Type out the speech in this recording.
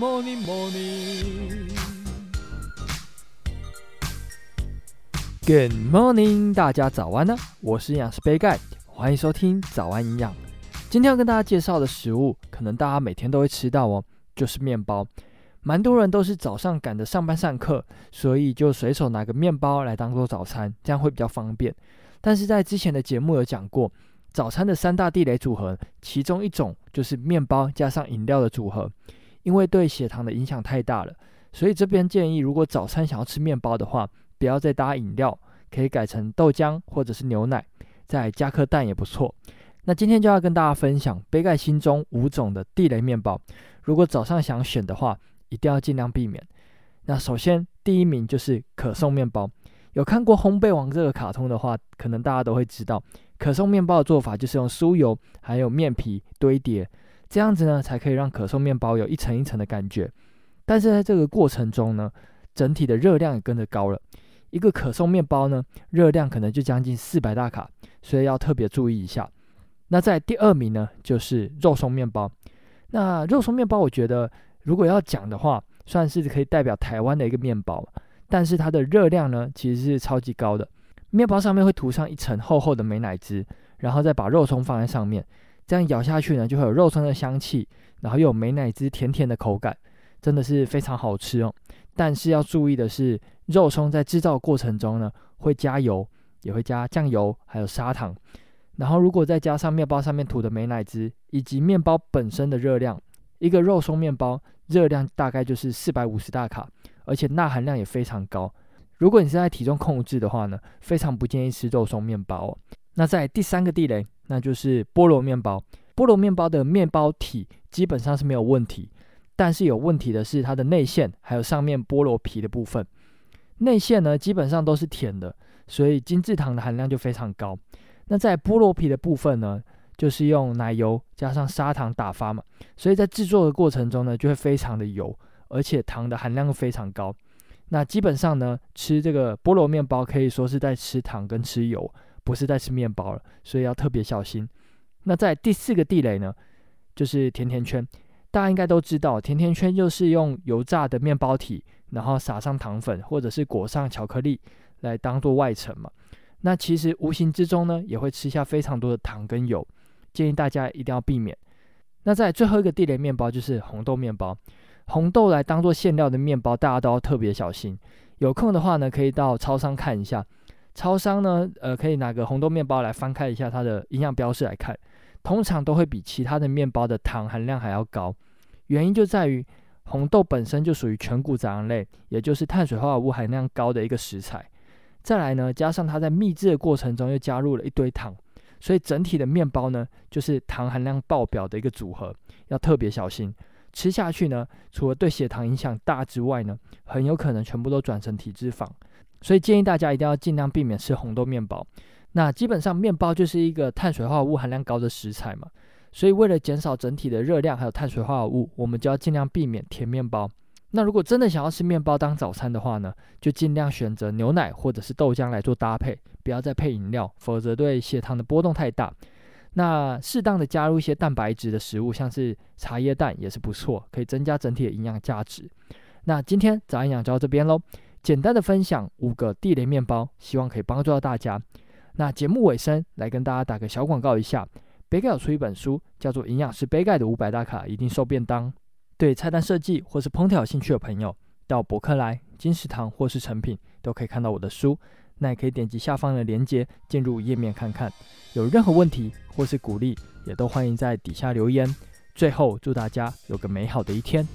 morning, morning. Good morning，大家早安呢！我是营养师杯盖，欢迎收听早安营养。今天要跟大家介绍的食物，可能大家每天都会吃到哦，就是面包。蛮多人都是早上赶着上班上课，所以就随手拿个面包来当做早餐，这样会比较方便。但是在之前的节目有讲过，早餐的三大地雷组合，其中一种就是面包加上饮料的组合，因为对血糖的影响太大了，所以这边建议，如果早餐想要吃面包的话，不要再搭饮料，可以改成豆浆或者是牛奶，再加颗蛋也不错。那今天就要跟大家分享杯盖心中五种的地雷面包，如果早上想选的话，一定要尽量避免。那首先第一名就是可颂面包，有看过《烘焙王》这个卡通的话，可能大家都会知道，可颂面包的做法就是用酥油还有面皮堆叠，这样子呢才可以让可颂面包有一层一层的感觉。但是在这个过程中呢，整体的热量也跟着高了。一个可颂面包呢，热量可能就将近四百大卡，所以要特别注意一下。那在第二名呢，就是肉松面包。那肉松面包，我觉得如果要讲的话，算是可以代表台湾的一个面包，但是它的热量呢，其实是超级高的。面包上面会涂上一层厚厚的美乃滋，然后再把肉松放在上面，这样咬下去呢，就会有肉松的香气，然后又有美乃滋甜甜的口感，真的是非常好吃哦。但是要注意的是，肉松在制造过程中呢，会加油，也会加酱油，还有砂糖。然后如果再加上面包上面涂的美乃滋，以及面包本身的热量，一个肉松面包热量大概就是四百五十大卡，而且钠含量也非常高。如果你是在体重控制的话呢，非常不建议吃肉松面包哦。那在第三个地雷，那就是菠萝面包。菠萝面包的面包体基本上是没有问题。但是有问题的是它的内馅，还有上面菠萝皮的部分。内馅呢，基本上都是甜的，所以精制糖的含量就非常高。那在菠萝皮的部分呢，就是用奶油加上砂糖打发嘛，所以在制作的过程中呢，就会非常的油，而且糖的含量又非常高。那基本上呢，吃这个菠萝面包可以说是在吃糖跟吃油，不是在吃面包了，所以要特别小心。那在第四个地雷呢，就是甜甜圈。大家应该都知道，甜甜圈就是用油炸的面包体，然后撒上糖粉或者是裹上巧克力来当做外层嘛。那其实无形之中呢，也会吃下非常多的糖跟油，建议大家一定要避免。那在最后一个地雷面包就是红豆面包，红豆来当做馅料的面包，大家都要特别小心。有空的话呢，可以到超商看一下，超商呢，呃，可以拿个红豆面包来翻开一下它的营养标示来看。通常都会比其他的面包的糖含量还要高，原因就在于红豆本身就属于全谷杂粮类，也就是碳水化合物含量高的一个食材。再来呢，加上它在秘制的过程中又加入了一堆糖，所以整体的面包呢，就是糖含量爆表的一个组合，要特别小心。吃下去呢，除了对血糖影响大之外呢，很有可能全部都转成体脂肪，所以建议大家一定要尽量避免吃红豆面包。那基本上面包就是一个碳水化合物含量高的食材嘛，所以为了减少整体的热量还有碳水化合物，我们就要尽量避免甜面包。那如果真的想要吃面包当早餐的话呢，就尽量选择牛奶或者是豆浆来做搭配，不要再配饮料，否则对血糖的波动太大。那适当的加入一些蛋白质的食物，像是茶叶蛋也是不错，可以增加整体的营养价值。那今天早安营养就到这边喽，简单的分享五个地雷面包，希望可以帮助到大家。那节目尾声，来跟大家打个小广告一下。杯盖有出一本书，叫做《营养师杯盖的五百大卡一定瘦便当》。对菜单设计或是烹调有兴趣的朋友，到博客来、金石堂或是诚品都可以看到我的书。那也可以点击下方的链接进入页面看看。有任何问题或是鼓励，也都欢迎在底下留言。最后，祝大家有个美好的一天。